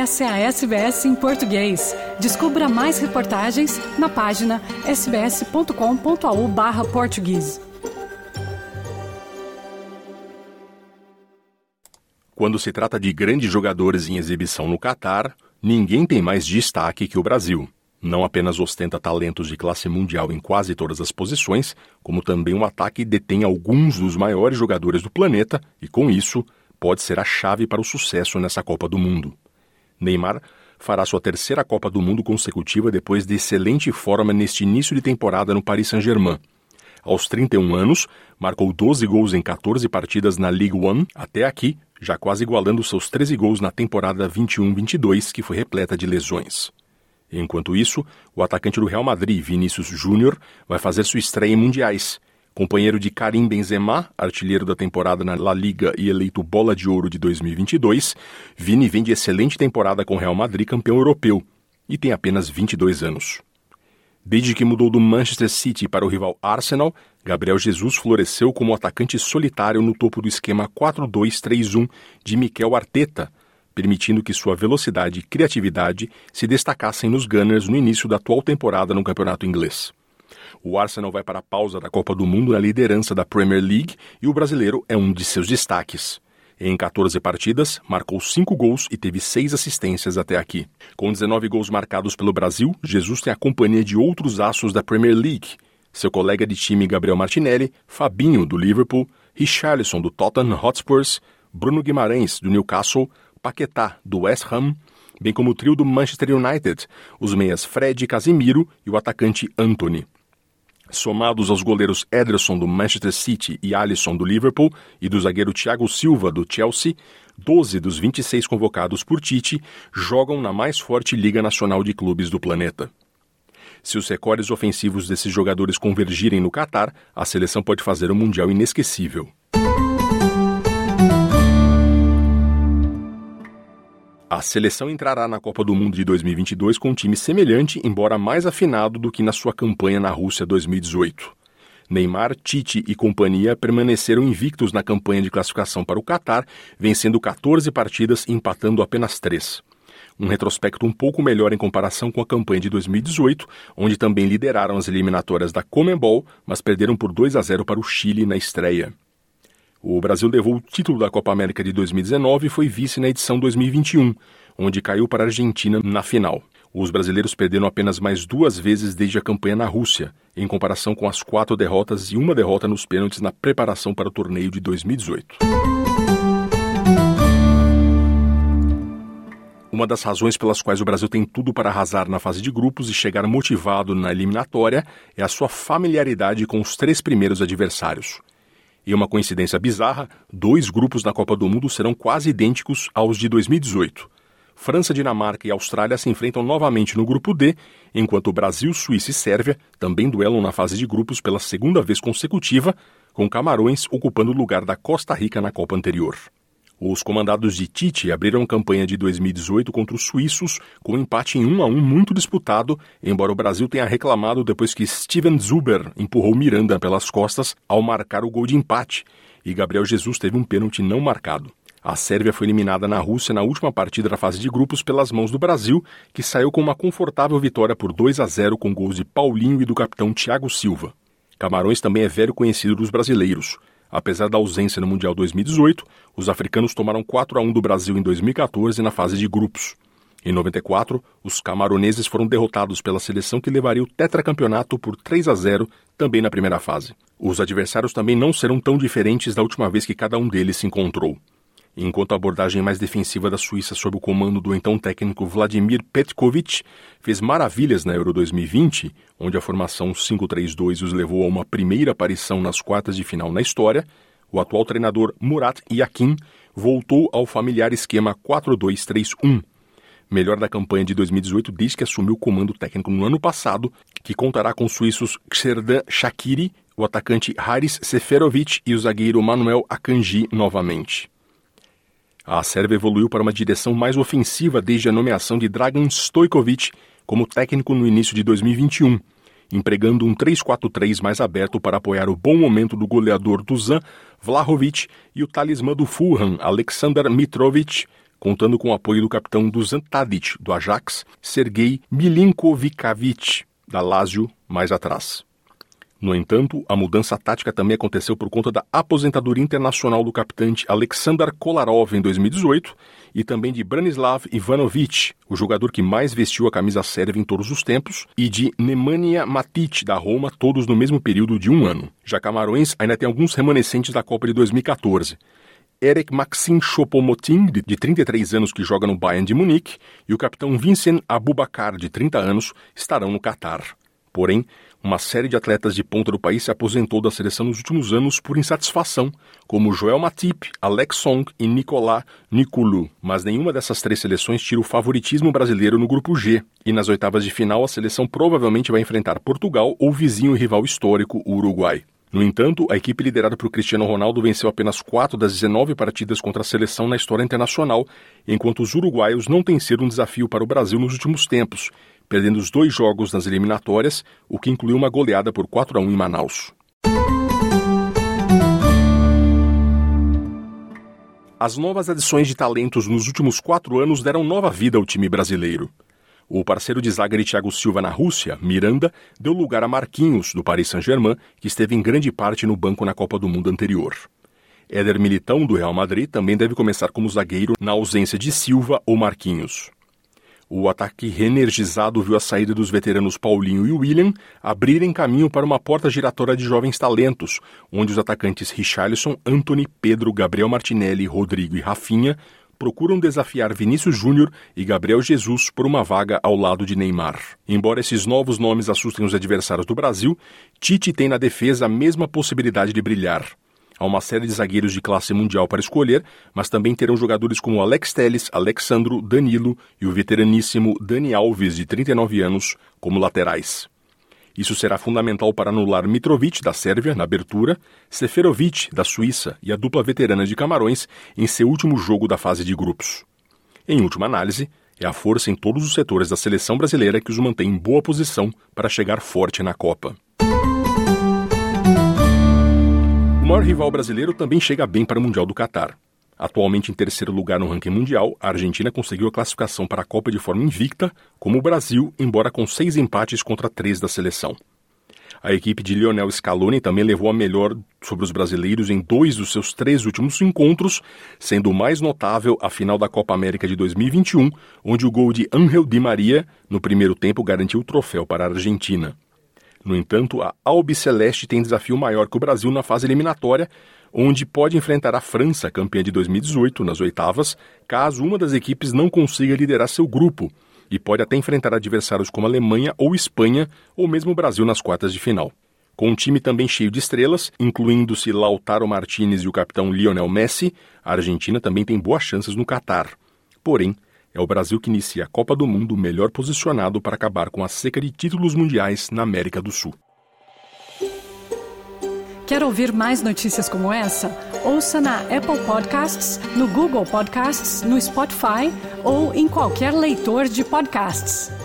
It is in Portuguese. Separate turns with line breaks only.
Essa é a SBS em português. Descubra mais reportagens na página sbs.com.au barra português.
Quando se trata de grandes jogadores em exibição no Catar, ninguém tem mais destaque que o Brasil. Não apenas ostenta talentos de classe mundial em quase todas as posições, como também um ataque detém alguns dos maiores jogadores do planeta e, com isso, pode ser a chave para o sucesso nessa Copa do Mundo. Neymar fará sua terceira Copa do Mundo consecutiva depois de excelente forma neste início de temporada no Paris Saint-Germain. Aos 31 anos, marcou 12 gols em 14 partidas na Ligue 1 até aqui, já quase igualando seus 13 gols na temporada 21-22, que foi repleta de lesões. Enquanto isso, o atacante do Real Madrid, Vinícius Júnior, vai fazer sua estreia em mundiais. Companheiro de Karim Benzema, artilheiro da temporada na La Liga e eleito Bola de Ouro de 2022, Vini vem de excelente temporada com o Real Madrid campeão europeu e tem apenas 22 anos. Desde que mudou do Manchester City para o rival Arsenal, Gabriel Jesus floresceu como atacante solitário no topo do esquema 4-2-3-1 de Mikel Arteta, permitindo que sua velocidade e criatividade se destacassem nos Gunners no início da atual temporada no campeonato inglês. O Arsenal vai para a pausa da Copa do Mundo na liderança da Premier League e o brasileiro é um de seus destaques. Em 14 partidas, marcou 5 gols e teve 6 assistências até aqui. Com 19 gols marcados pelo Brasil, Jesus tem a companhia de outros astros da Premier League. Seu colega de time Gabriel Martinelli, Fabinho, do Liverpool, Richarlison, do Tottenham Hotspurs, Bruno Guimarães, do Newcastle, Paquetá, do West Ham, bem como o trio do Manchester United, os meias Fred e Casimiro e o atacante Anthony. Somados aos goleiros Ederson do Manchester City e Alisson do Liverpool e do zagueiro Thiago Silva do Chelsea, 12 dos 26 convocados por Tite jogam na mais forte Liga Nacional de Clubes do planeta. Se os recordes ofensivos desses jogadores convergirem no Catar, a seleção pode fazer um Mundial inesquecível. A seleção entrará na Copa do Mundo de 2022 com um time semelhante, embora mais afinado do que na sua campanha na Rússia 2018. Neymar, Tite e companhia permaneceram invictos na campanha de classificação para o Catar, vencendo 14 partidas e empatando apenas 3. Um retrospecto um pouco melhor em comparação com a campanha de 2018, onde também lideraram as eliminatórias da Comembol, mas perderam por 2 a 0 para o Chile na estreia. O Brasil levou o título da Copa América de 2019 e foi vice na edição 2021, onde caiu para a Argentina na final. Os brasileiros perderam apenas mais duas vezes desde a campanha na Rússia, em comparação com as quatro derrotas e uma derrota nos pênaltis na preparação para o torneio de 2018. Uma das razões pelas quais o Brasil tem tudo para arrasar na fase de grupos e chegar motivado na eliminatória é a sua familiaridade com os três primeiros adversários. E uma coincidência bizarra, dois grupos na Copa do Mundo serão quase idênticos aos de 2018. França, Dinamarca e Austrália se enfrentam novamente no grupo D, enquanto Brasil, Suíça e Sérvia também duelam na fase de grupos pela segunda vez consecutiva, com Camarões ocupando o lugar da Costa Rica na Copa anterior. Os comandados de Tite abriram campanha de 2018 contra os suíços com um empate em 1 a 1 muito disputado, embora o Brasil tenha reclamado depois que Steven Zuber empurrou Miranda pelas costas ao marcar o gol de empate e Gabriel Jesus teve um pênalti não marcado. A Sérvia foi eliminada na Rússia na última partida da fase de grupos pelas mãos do Brasil, que saiu com uma confortável vitória por 2 a 0 com gols de Paulinho e do capitão Thiago Silva. Camarões também é velho conhecido dos brasileiros. Apesar da ausência no Mundial 2018, os africanos tomaram 4 a 1 do Brasil em 2014 na fase de grupos. Em 94, os camaroneses foram derrotados pela seleção que levaria o tetracampeonato por 3 a 0 também na primeira fase. Os adversários também não serão tão diferentes da última vez que cada um deles se encontrou. Enquanto a abordagem mais defensiva da Suíça sob o comando do então técnico Vladimir Petkovic fez maravilhas na Euro 2020, onde a formação 5-3-2 os levou a uma primeira aparição nas quartas de final na história, o atual treinador Murat Yakin voltou ao familiar esquema 4-2-3-1, melhor da campanha de 2018 desde que assumiu o comando técnico no ano passado, que contará com os suíços Xerdan Shakiri, o atacante Haris Seferovic e o zagueiro Manuel Akanji novamente. A Sérvia evoluiu para uma direção mais ofensiva desde a nomeação de Dragan Stojkovic como técnico no início de 2021, empregando um 3-4-3 mais aberto para apoiar o bom momento do goleador Dusan Vlahovic e o talismã do Fulham, Aleksandar Mitrovic, contando com o apoio do capitão do Tadic, do Ajax, Sergei Milinkovic, da Lazio, mais atrás. No entanto, a mudança tática também aconteceu por conta da aposentadoria internacional do capitante Alexander Kolarov em 2018 e também de Branislav Ivanovic, o jogador que mais vestiu a camisa sérvia em todos os tempos, e de Nemanja Matic, da Roma, todos no mesmo período de um ano. Já Camarões ainda tem alguns remanescentes da Copa de 2014. Eric Maxim Choupo-Moting, de 33 anos, que joga no Bayern de Munique, e o capitão Vincent Abubakar, de 30 anos, estarão no Catar. Porém, uma série de atletas de ponta do país se aposentou da seleção nos últimos anos por insatisfação, como Joel Matip, Alex Song e Nicolas Nicolu. Mas nenhuma dessas três seleções tira o favoritismo brasileiro no grupo G. E nas oitavas de final, a seleção provavelmente vai enfrentar Portugal ou vizinho rival histórico, o Uruguai. No entanto, a equipe liderada por Cristiano Ronaldo venceu apenas 4 das 19 partidas contra a seleção na história internacional, enquanto os uruguaios não têm sido um desafio para o Brasil nos últimos tempos, perdendo os dois jogos nas eliminatórias, o que incluiu uma goleada por 4 a 1 em Manaus. As novas adições de talentos nos últimos quatro anos deram nova vida ao time brasileiro. O parceiro de zaga de Thiago Silva na Rússia, Miranda, deu lugar a Marquinhos, do Paris Saint-Germain, que esteve em grande parte no banco na Copa do Mundo anterior. Éder Militão, do Real Madrid, também deve começar como zagueiro na ausência de Silva ou Marquinhos. O ataque reenergizado viu a saída dos veteranos Paulinho e William abrirem caminho para uma porta giratória de jovens talentos, onde os atacantes Richarlison, Anthony, Pedro, Gabriel Martinelli, Rodrigo e Rafinha procuram desafiar Vinícius Júnior e Gabriel Jesus por uma vaga ao lado de Neymar. Embora esses novos nomes assustem os adversários do Brasil, Tite tem na defesa a mesma possibilidade de brilhar. Há uma série de zagueiros de classe mundial para escolher, mas também terão jogadores como Alex Teles, Alexandro, Danilo e o veteraníssimo Dani Alves, de 39 anos, como laterais. Isso será fundamental para anular Mitrovic, da Sérvia, na abertura, Seferovic, da Suíça, e a dupla veterana de Camarões em seu último jogo da fase de grupos. Em última análise, é a força em todos os setores da seleção brasileira que os mantém em boa posição para chegar forte na Copa. Maior rival brasileiro também chega bem para o Mundial do Catar. Atualmente em terceiro lugar no ranking mundial, a Argentina conseguiu a classificação para a Copa de forma invicta, como o Brasil, embora com seis empates contra três da seleção. A equipe de Lionel Scaloni também levou a melhor sobre os brasileiros em dois dos seus três últimos encontros, sendo o mais notável a final da Copa América de 2021, onde o gol de Angel Di Maria, no primeiro tempo, garantiu o troféu para a Argentina. No entanto, a Albiceleste tem desafio maior que o Brasil na fase eliminatória, onde pode enfrentar a França, campeã de 2018, nas oitavas, caso uma das equipes não consiga liderar seu grupo, e pode até enfrentar adversários como Alemanha ou Espanha, ou mesmo o Brasil nas quartas de final. Com um time também cheio de estrelas, incluindo-se Lautaro Martinez e o capitão Lionel Messi, a Argentina também tem boas chances no Catar. Porém, é o Brasil que inicia a Copa do Mundo melhor posicionado para acabar com a seca de títulos mundiais na América do Sul.
Quer ouvir mais notícias como essa? Ouça na Apple Podcasts, no Google Podcasts, no Spotify ou em qualquer leitor de podcasts.